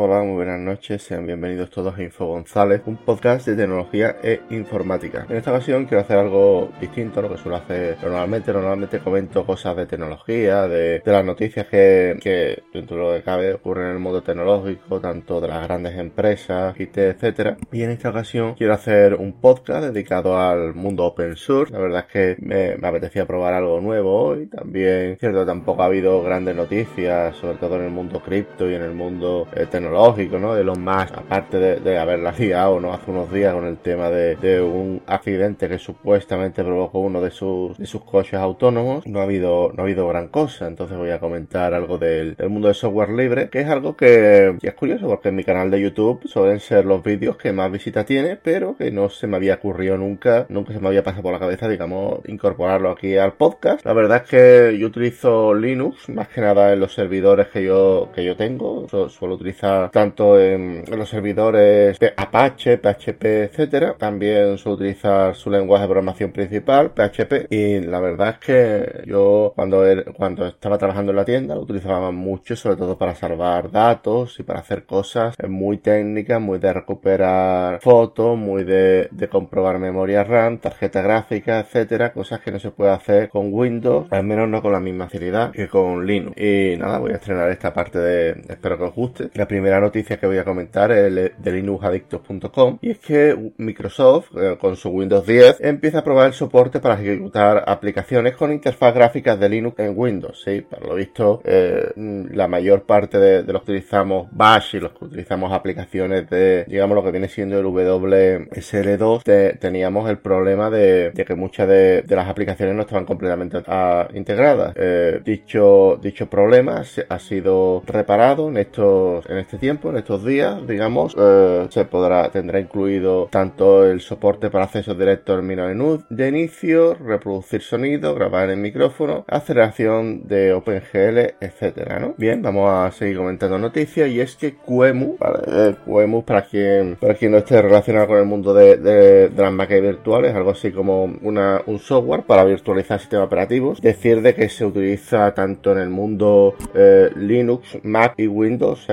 Hola, muy buenas noches, sean bienvenidos todos a Info González, un podcast de tecnología e informática. En esta ocasión quiero hacer algo distinto a lo que suelo hacer normalmente. Normalmente comento cosas de tecnología, de, las noticias que, que, dentro de lo que cabe ocurren en el mundo tecnológico, tanto de las grandes empresas, IT, etcétera. Y en esta ocasión quiero hacer un podcast dedicado al mundo open source. La verdad es que me, apetecía probar algo nuevo hoy. También, cierto, tampoco ha habido grandes noticias, sobre todo en el mundo cripto y en el mundo eh, ¿no? De los más, aparte de, de haberla liado, ¿no? Hace unos días con el tema de, un accidente que supuestamente provocó uno de sus, sus coches autónomos, no ha habido, no ha habido gran cosa. Entonces voy a comentar algo del, mundo del software libre, que es algo que, es curioso porque en mi canal de YouTube suelen ser los vídeos que más visitas tiene, pero que no se me había ocurrido nunca, nunca se me había pasado por la cabeza, digamos, incorporarlo aquí al podcast. La verdad es que yo utilizo Linux, más que nada en los servidores que yo, que yo tengo. Suelo utilizar tanto en, los servidores de Apache, PHP, etcétera. También suelo utilizar su lenguaje de programación principal, PHP. Y la verdad es que yo cuando, cuando estaba trabajando en la tienda lo utilizaba mucho, sobre todo para salvar datos y para hacer cosas muy técnicas, muy de recuperar fotos, muy de, de comprobar memoria RAM, tarjeta gráfica, etcétera. Cosas que no se puede hacer con Windows, al menos no con la misma facilidad que con Linux. Y nada, voy a estrenar esta parte de, espero que os guste. La primera noticia que voy a comentar es de linuxadictos.com y es que Microsoft eh, con su Windows 10 empieza a probar el soporte para ejecutar aplicaciones con interfaz gráficas de Linux en Windows. Sí, para lo visto, eh, la mayor parte de, de, los que utilizamos Bash y los que utilizamos aplicaciones de, digamos, lo que viene siendo el WSL2, te, teníamos el problema de, que muchas de, las aplicaciones no estaban completamente a, integradas. Eh, dicho, dicho problema ha sido reparado en estos, en este tiempo, en estos días, digamos, eh, se podrá, tendrá incluido tanto el soporte para acceso directo al menú de inicio, reproducir sonido, grabar en el micrófono, aceleración de OpenGL, etcétera, ¿no? Bien, vamos a seguir comentando noticias y es que QEMU, ¿vale? Eh, para quien, para quien no esté relacionado con el mundo de, de, las máquinas virtuales, algo así como una, un software para virtualizar sistemas operativos, decir de que se utiliza tanto en el mundo eh, Linux, Mac y Windows.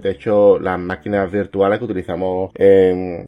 De hecho, las máquinas virtuales que utilizamos en,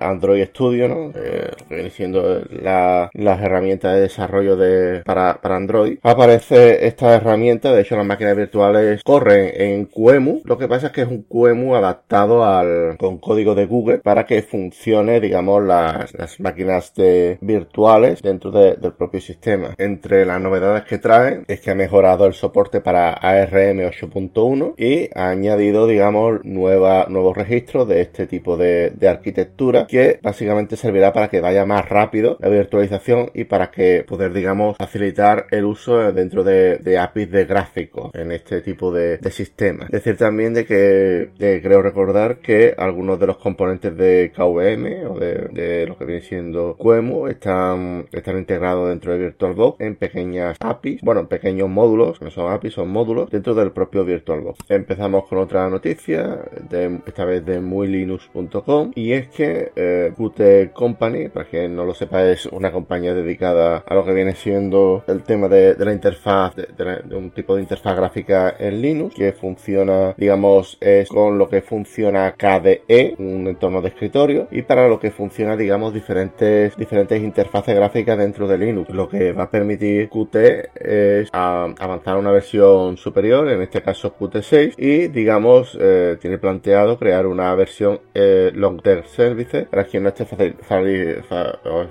Android Studio, ¿no? Eh, siendo la, las herramientas de desarrollo de, para, para Android. Aparece esta herramienta, de hecho las máquinas virtuales corren en QEMU. Lo que pasa es que es un QEMU adaptado al, con código de Google para que funcione, digamos, las, las máquinas virtuales dentro de, del propio sistema. Entre las novedades que trae es que ha mejorado el soporte para ARM 8.1 y ha añadido, digamos, nueva, nuevos registros de este tipo de, arquitectura que básicamente servirá para que vaya más rápido la virtualización y para que poder, digamos, facilitar el uso dentro de, APIs de gráficos en este tipo de, sistemas. Decir también de que de, creo recordar que algunos de los componentes de KVM o de, lo que viene siendo QEMU están, están integrados dentro de VirtualBox en pequeñas APIs, bueno, en pequeños módulos, no son APIs, son módulos dentro del propio VirtualBox. Empezamos con otra noticia, de, esta vez de muylinux.com, y es que eh, Qt Company, para quien no lo sepa, es una compañía dedicada a lo que viene siendo el tema de, la interfaz, de, un tipo de interfaz gráfica en Linux, que funciona, digamos, es con lo que funciona KDE, un entorno de escritorio, y para lo que funciona, digamos, diferentes, diferentes interfaces gráficas dentro de Linux. Lo que va a permitir Qt es avanzar a una versión superior, en este caso Qt6, y digamos, tiene planteado crear una versión eh, Long Term Service. Para quien no esté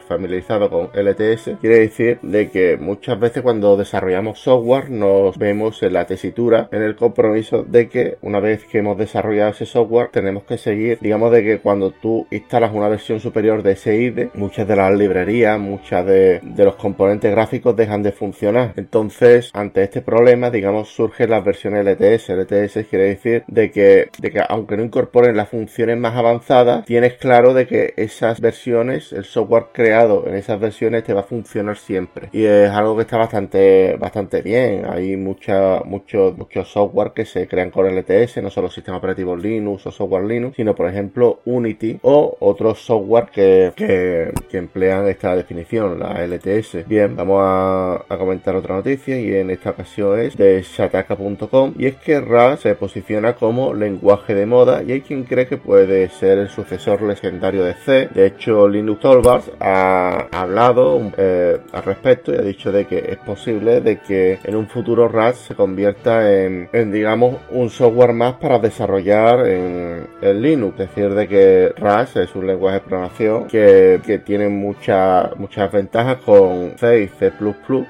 familiarizado con LTS, quiere decir de que muchas veces cuando desarrollamos software nos vemos en la tesitura, en el compromiso de que una vez que hemos desarrollado ese software tenemos que seguir, digamos de que cuando tú instalas una versión superior de ese IDE, muchas de las librerías, muchas de los componentes gráficos dejan de funcionar. Entonces, ante este problema, digamos, surgen las versiones LTS. LTS quiere decir de que, de que aunque no incorporen las funciones más avanzadas, tienes claro de que esas versiones, el software creado en esas versiones te va a funcionar siempre. Y es algo que está bastante, bastante bien. Hay mucha, mucho, muchos software que se crean con LTS, no solo sistemas operativos Linux o software Linux, sino por ejemplo Unity o otros software que, que, emplean esta definición, la LTS. Bien, vamos a, comentar otra noticia y en esta ocasión es de shataka.com y es que RA se posiciona como lenguaje de moda y hay quien cree que puede ser el sucesor legendario de C. De hecho, Linux Torvalds ha hablado eh, al respecto y ha dicho de que es posible de que en un futuro Rust se convierta en, digamos, un software más para desarrollar en, Linux. Es decir, de que Rust es un lenguaje de programación que, tiene muchas ventajas con C y C++,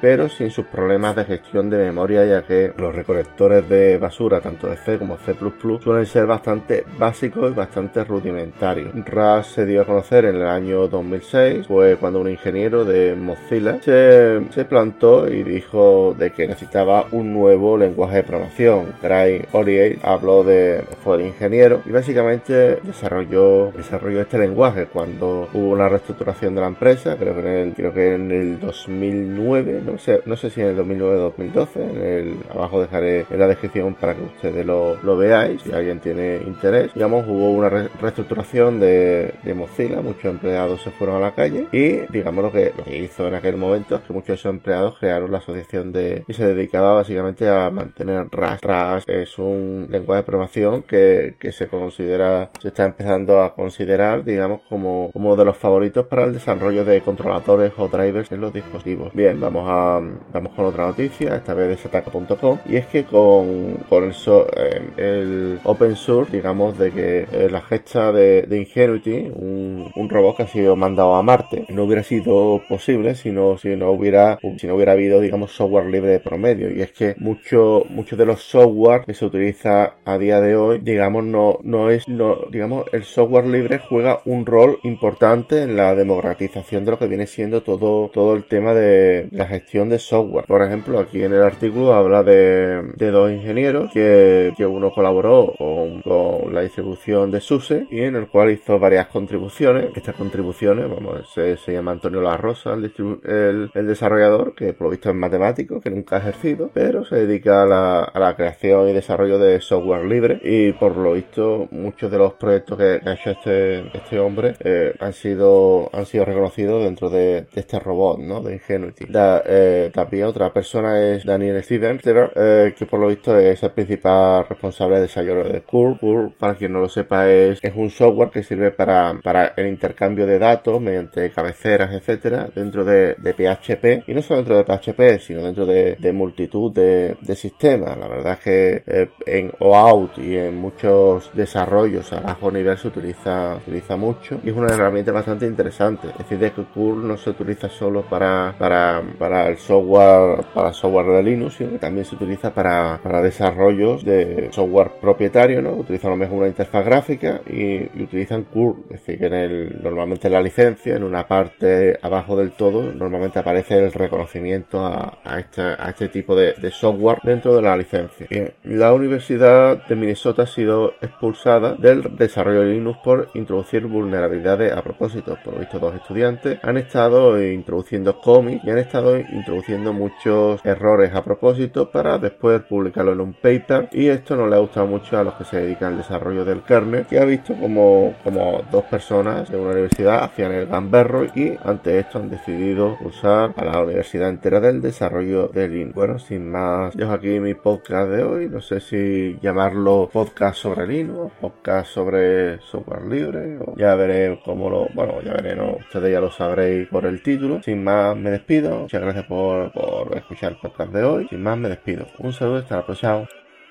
pero sin sus problemas de gestión de memoria, ya que los recolectores de basura, tanto de C como C++, suelen ser bastante básicos y bastante rudimentarios. Rust se dio a conocer en el año 2006, fue cuando un ingeniero de Mozilla se, se plantó y dijo de que necesitaba un nuevo lenguaje de programación. Gray Oriate habló de, fue el ingeniero y básicamente desarrolló, desarrolló este lenguaje cuando hubo una reestructuración de la empresa, creo que en el, creo que en el 2009, no sé, no sé si en el 2009 o 2012, en el, abajo dejaré en la descripción para que ustedes lo, lo veáis, si alguien tiene interés. Digamos, hubo una reestructuración de, de, Mozilla, muchos empleados se fueron a la calle y digamos lo que, lo que hizo en aquel momento es que muchos de esos empleados crearon la asociación de y se dedicaba básicamente a mantener Rust. Rust es un lenguaje de programación que, que se considera, se está empezando a considerar, digamos, como uno de los favoritos para el desarrollo de controladores o drivers en los dispositivos. Bien, vamos a vamos con otra noticia, esta vez de sataka.com, y es que con, con el, eh, el, open source, digamos, de que eh, la gesta de, Ingenuity, un, un, robot que ha sido mandado a Marte, no hubiera sido posible si no, si no hubiera, si no hubiera habido, digamos, software libre de promedio. Y es que mucho, muchos de los software que se utiliza a día de hoy, digamos, no, no es, no, digamos, el software libre juega un rol importante en la democratización de lo que viene siendo todo, todo el tema de la gestión de software. Por ejemplo, aquí en el artículo habla de, de dos ingenieros que, que uno colaboró con, con, la distribución de SUSE y en el cual hizo varias contribuciones. Estas contribuciones, vamos, se, se llama Antonio La Rosa, el, el, el, desarrollador, que por lo visto es matemático, que nunca ha ejercido, pero se dedica a la, a la creación y desarrollo de software libre y por lo visto muchos de los proyectos que, ha hecho este, este hombre eh, han sido han sido reconocidos dentro de, de este robot, ¿no? De Ingenuity. Da, eh, también otra persona es Daniel Stevens, eh, que por lo visto es el principal responsable de desarrollo de Curve. Curve, para quien no lo sepa, es, es un software que sirve para, para el intercambio de datos mediante cabeceras, etcétera, dentro de, de PHP. Y no solo dentro de PHP, sino dentro de, multitud de, de, sistemas. La verdad es que eh, en OAuth y en muchos desarrollos a bajo nivel se utiliza, utiliza mucho y es una herramienta bastante interesante. Es decir, de que Curve no se utiliza solo para, para, para el software, para software de Linux, sino que también se utiliza para, para desarrollos de software propietario, ¿no? Utilizan a lo mejor una interfaz gráfica y, utilizan Curve. Es decir, que en el, normalmente en la licencia, en una parte abajo del todo, normalmente aparece el reconocimiento a, a, este, a este tipo de, de, software dentro de la licencia. Bien, la Universidad de Minnesota ha sido expulsada del desarrollo de Linux por introducir vulnerabilidades a propósito. Por lo visto, dos estudiantes han estado introduciendo cómics y han estado introduciendo muchos errores a propósito para después publicarlo en un paper y esto no le ha gustado mucho a los que se dedican al desarrollo del kernel que ha visto como, como dos personas de una universidad hacían el gamberro y ante esto han decidido usar a la universidad entera del desarrollo de Linux. Bueno, sin más, dejo aquí mi podcast de hoy. No sé si llamarlo podcast sobre Linux, podcast sobre software libre, ya veré cómo lo, bueno, ya veré, no, ustedes ya lo sabréis por el título. Sin más, me despido. Muchas gracias por, por escuchar el podcast de hoy. Sin más, me despido. Un saludo, hasta la próxima.